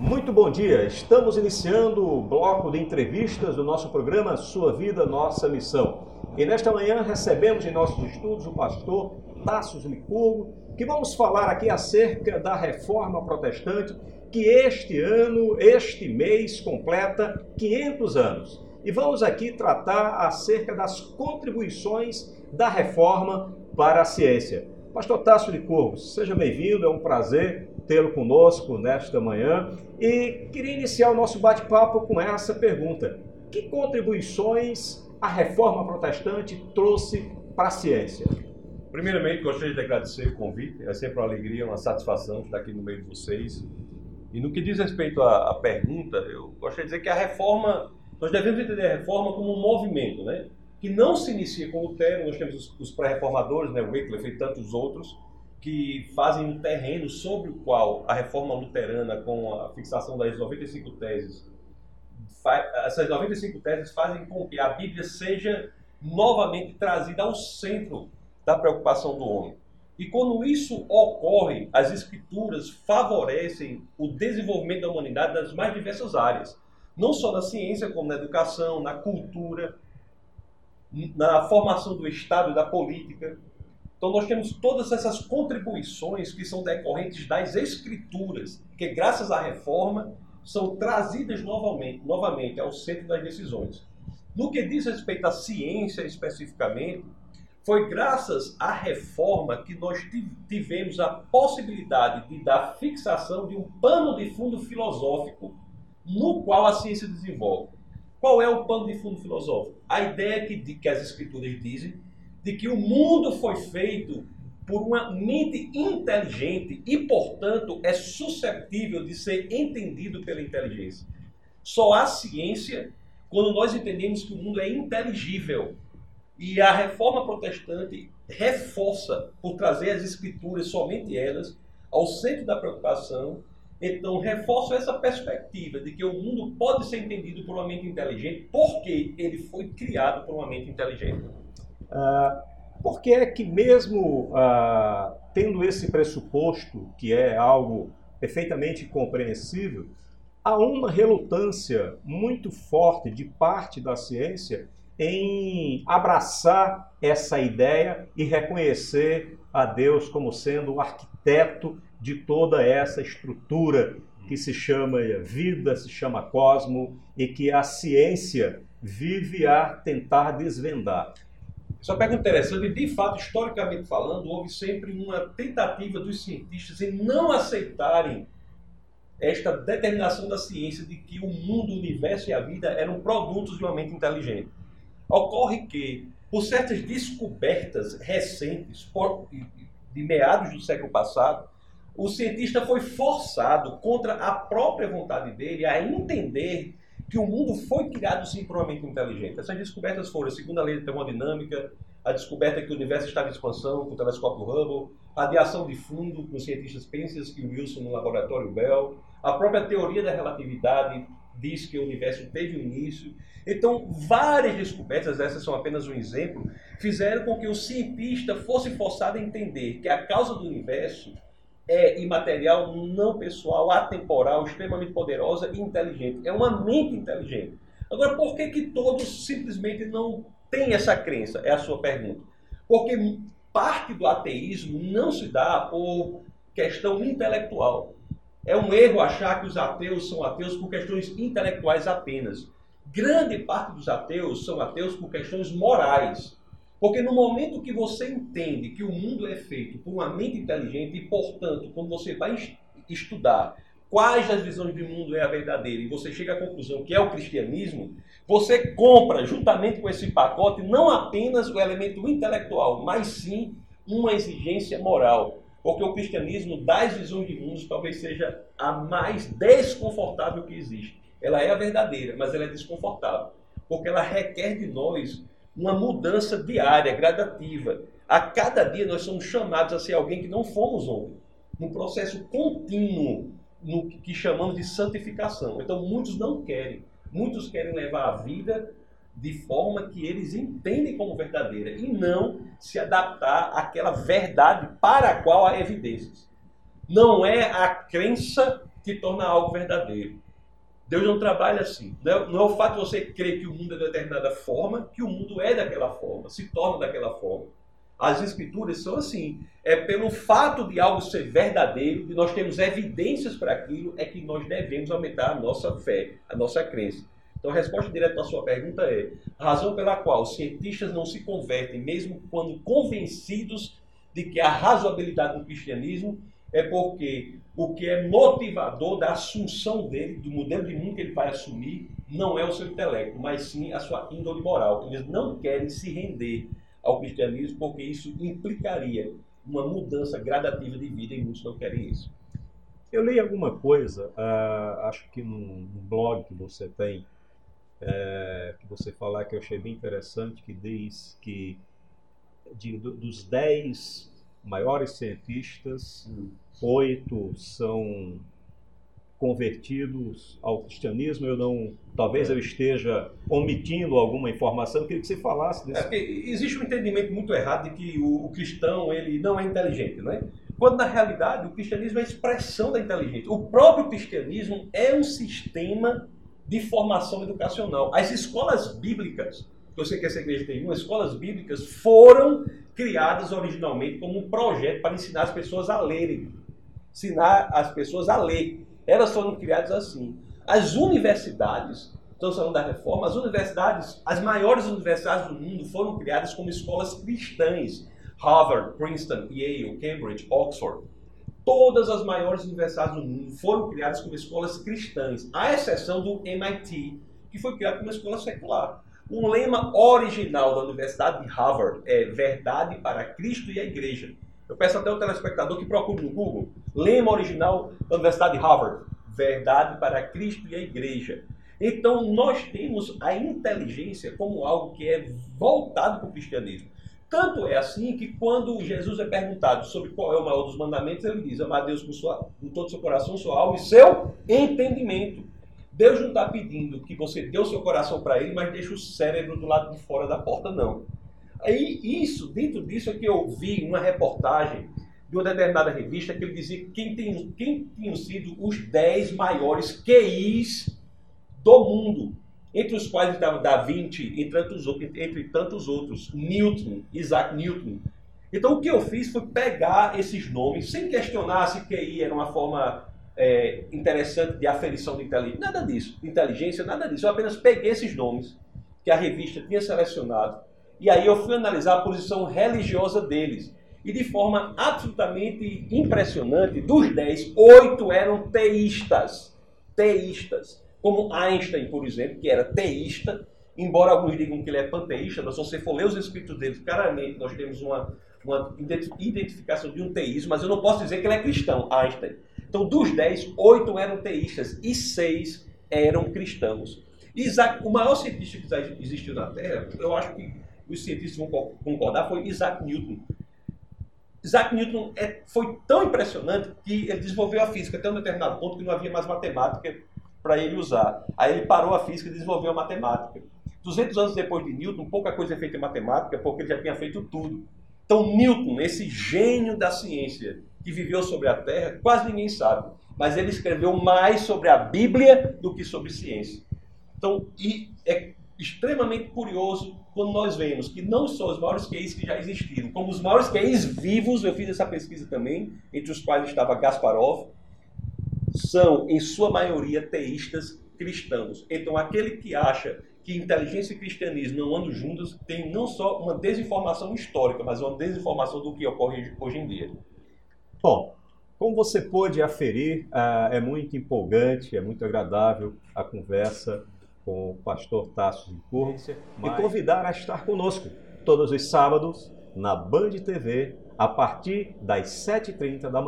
Muito bom dia. Estamos iniciando o bloco de entrevistas do nosso programa Sua Vida, Nossa Missão. E nesta manhã recebemos em nossos estudos o pastor Tassos Licurgo, que vamos falar aqui acerca da reforma protestante, que este ano, este mês, completa 500 anos. E vamos aqui tratar acerca das contribuições da reforma para a ciência. Pastor Tasso Licurgo, seja bem-vindo, é um prazer tê-lo conosco nesta manhã e queria iniciar o nosso bate-papo com essa pergunta: que contribuições a reforma protestante trouxe para a ciência? Primeiramente, gostaria de agradecer o convite, é sempre uma alegria, uma satisfação estar aqui no meio de vocês. E no que diz respeito à, à pergunta, eu gostaria de dizer que a reforma, nós devemos entender a reforma como um movimento, né? Que não se inicia com Lutero, nós temos os, os pré-reformadores, né, Wycliffe e tantos outros, que fazem um terreno sobre o qual a reforma luterana, com a fixação das 95 teses, essas 95 teses fazem com que a Bíblia seja novamente trazida ao centro da preocupação do homem. E quando isso ocorre, as escrituras favorecem o desenvolvimento da humanidade nas mais diversas áreas, não só na ciência, como na educação, na cultura, na formação do Estado e da política. Então nós temos todas essas contribuições que são decorrentes das escrituras, que graças à reforma são trazidas novamente, novamente ao centro das decisões. No que diz respeito à ciência especificamente, foi graças à reforma que nós tivemos a possibilidade de dar fixação de um pano de fundo filosófico no qual a ciência desenvolve. Qual é o pano de fundo filosófico? A ideia que, que as escrituras dizem de que o mundo foi feito por uma mente inteligente e, portanto, é suscetível de ser entendido pela inteligência. Só há ciência quando nós entendemos que o mundo é inteligível. E a reforma protestante reforça, por trazer as escrituras, somente elas, ao centro da preocupação. Então, reforça essa perspectiva de que o mundo pode ser entendido por uma mente inteligente, porque ele foi criado por uma mente inteligente. Ah, por que é que mesmo ah, tendo esse pressuposto, que é algo perfeitamente compreensível, há uma relutância muito forte de parte da ciência em abraçar essa ideia e reconhecer a Deus como sendo o arquiteto de toda essa estrutura que se chama vida, se chama cosmo e que a ciência vive a tentar desvendar. Isso é pergunta interessante de fato, historicamente falando, houve sempre uma tentativa dos cientistas em não aceitarem esta determinação da ciência de que o mundo, o universo e a vida eram produtos de uma mente inteligente. Ocorre que, por certas descobertas recentes, de meados do século passado, o cientista foi forçado, contra a própria vontade dele, a entender que o mundo foi criado sim por uma mente inteligente. Essas descobertas foram a segunda lei da termodinâmica, a descoberta que o universo estava em expansão com o telescópio Hubble, a radiação de fundo com cientistas Penzias e Wilson no laboratório Bell, a própria teoria da relatividade diz que o universo teve um início. Então, várias descobertas, essas são apenas um exemplo, fizeram com que o cientista fosse forçado a entender que a causa do universo é imaterial, não pessoal, atemporal, extremamente poderosa e inteligente. É uma mente inteligente. Agora, por que, que todos simplesmente não têm essa crença? É a sua pergunta. Porque parte do ateísmo não se dá por questão intelectual. É um erro achar que os ateus são ateus por questões intelectuais apenas. Grande parte dos ateus são ateus por questões morais. Porque no momento que você entende que o mundo é feito por uma mente inteligente e, portanto, quando você vai estudar quais das visões do mundo é a verdadeira e você chega à conclusão que é o cristianismo, você compra juntamente com esse pacote não apenas o elemento intelectual, mas sim uma exigência moral. Porque o cristianismo, das visões de mundo, talvez seja a mais desconfortável que existe. Ela é a verdadeira, mas ela é desconfortável. Porque ela requer de nós uma mudança diária, gradativa. A cada dia nós somos chamados a ser alguém que não fomos ontem. Num processo contínuo, no que chamamos de santificação. Então, muitos não querem. Muitos querem levar a vida de forma que eles entendem como verdadeira e não se adaptar àquela verdade para a qual há evidências. Não é a crença que torna algo verdadeiro. Deus não trabalha assim. Não é, não é o fato de você crer que o mundo é de determinada forma, que o mundo é daquela forma, se torna daquela forma. As escrituras são assim. É pelo fato de algo ser verdadeiro, de nós termos evidências para aquilo, é que nós devemos aumentar a nossa fé, a nossa crença. Então a resposta direta à sua pergunta é: a razão pela qual os cientistas não se convertem, mesmo quando convencidos de que a razoabilidade do cristianismo é porque o que é motivador da assunção dele, do modelo de mundo que ele vai assumir, não é o seu intelecto, mas sim a sua índole moral. Eles não querem se render ao cristianismo porque isso implicaria uma mudança gradativa de vida e muitos não querem isso. Eu li alguma coisa, uh, acho que num, blog que você tem, é, que você falar que eu achei bem interessante, que diz que de, dos dez maiores cientistas, hum. oito são convertidos ao cristianismo. Eu não, talvez eu esteja omitindo alguma informação. Eu queria que você falasse desse. É, existe um entendimento muito errado de que o, o, cristão ele não é inteligente, não é? Quando na realidade o cristianismo é a expressão da inteligência. O próprio cristianismo é um sistema de formação educacional. As escolas bíblicas, que eu sei que essa igreja tem uma, escolas bíblicas foram criadas originalmente como um projeto para ensinar as pessoas a lerem, ensinar as pessoas a ler. Elas foram criadas assim. As universidades, estamos falando da reforma, as universidades, as maiores universidades do mundo foram criadas como escolas cristãs. Harvard, Princeton, Yale, Cambridge, Oxford. Todas as maiores universidades do mundo foram criadas como escolas cristãs, à exceção do MIT, que foi criado como escola secular. O lema original da Universidade de Harvard é Verdade para Cristo e a Igreja. Eu peço até ao telespectador que procure no Google. Lema original da Universidade de Harvard. Verdade para Cristo e a Igreja. Então, nós temos a inteligência como algo que é voltado para o cristianismo. Tanto é assim que quando Jesus é perguntado sobre qual é o maior dos mandamentos, ele diz: amar Deus com, sua, com todo o seu coração, sua alma e seu entendimento. Deus não está pedindo que você dê o seu coração para ele, mas deixe o cérebro do lado de fora da porta, não. Aí, isso, dentro disso, é que eu vi uma reportagem de uma determinada revista que ele dizia quem, tem, quem tinham sido os 10 maiores QIs do mundo, entre os quais estava Da Vinci, entre tantos, entre tantos outros, Newton, Isaac Newton. Então, o que eu fiz foi pegar esses nomes, sem questionar se QI era uma forma é, interessante de aferição de inteligência. Nada disso. Inteligência, nada disso. Eu apenas peguei esses nomes que a revista tinha selecionado e aí eu fui analisar a posição religiosa deles. E de forma absolutamente impressionante, dos 10, 8 eram teístas. Teístas. Como Einstein, por exemplo, que era teísta, embora alguns digam que ele é panteísta, mas se você for ler os escritos dele, claramente nós temos uma, uma identificação de um teísmo, mas eu não posso dizer que ele é cristão, Einstein. Então, dos dez, oito eram teístas e seis eram cristãos. Isaac, o maior cientista que já existiu na Terra, eu acho que os cientistas vão concordar, foi Isaac Newton. Isaac Newton é, foi tão impressionante que ele desenvolveu a física até um determinado ponto que não havia mais matemática para ele usar. Aí ele parou a física e desenvolveu a matemática. 200 anos depois de Newton, pouca coisa é feita em matemática porque ele já tinha feito tudo. Então, Newton, esse gênio da ciência, que viveu sobre a Terra, quase ninguém sabe. Mas ele escreveu mais sobre a Bíblia do que sobre ciência. Então, e é extremamente curioso quando nós vemos que não só os maiores QIs que já existiram, como os maiores QIs vivos, eu fiz essa pesquisa também, entre os quais estava Gasparov, são, em sua maioria, teístas cristãos. Então, aquele que acha que inteligência e cristianismo não andam juntos tem não só uma desinformação histórica, mas uma desinformação do que ocorre hoje em dia. Bom, como você pôde aferir, uh, é muito empolgante, é muito agradável a conversa com o pastor Tasso de Mas... E convidar a estar conosco todos os sábados na Band TV a partir das 7h30 da manhã.